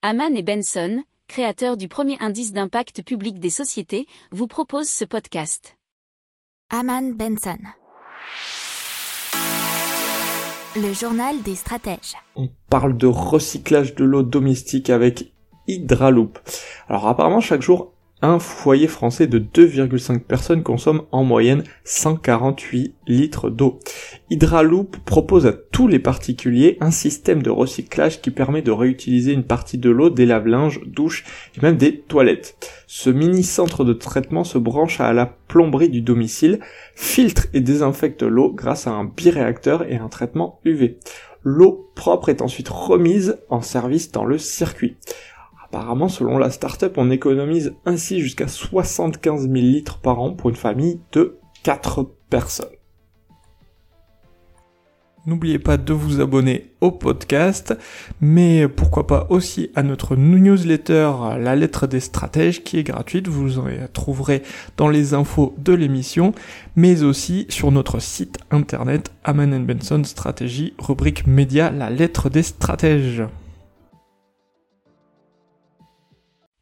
Haman et Benson, créateurs du premier indice d'impact public des sociétés, vous proposent ce podcast. Haman Benson. Le journal des stratèges. On parle de recyclage de l'eau domestique avec Hydraloop. Alors apparemment chaque jour un foyer français de 2,5 personnes consomme en moyenne 148 litres d'eau. Hydraloop propose à tous les particuliers un système de recyclage qui permet de réutiliser une partie de l'eau des lave-linges, douches et même des toilettes. Ce mini centre de traitement se branche à la plomberie du domicile, filtre et désinfecte l'eau grâce à un biréacteur et un traitement UV. L'eau propre est ensuite remise en service dans le circuit. Apparemment, selon la startup, on économise ainsi jusqu'à 75 000 litres par an pour une famille de 4 personnes. N'oubliez pas de vous abonner au podcast, mais pourquoi pas aussi à notre newsletter La lettre des stratèges qui est gratuite, vous en trouverez dans les infos de l'émission, mais aussi sur notre site internet Aman Benson Stratégie, rubrique média La lettre des stratèges.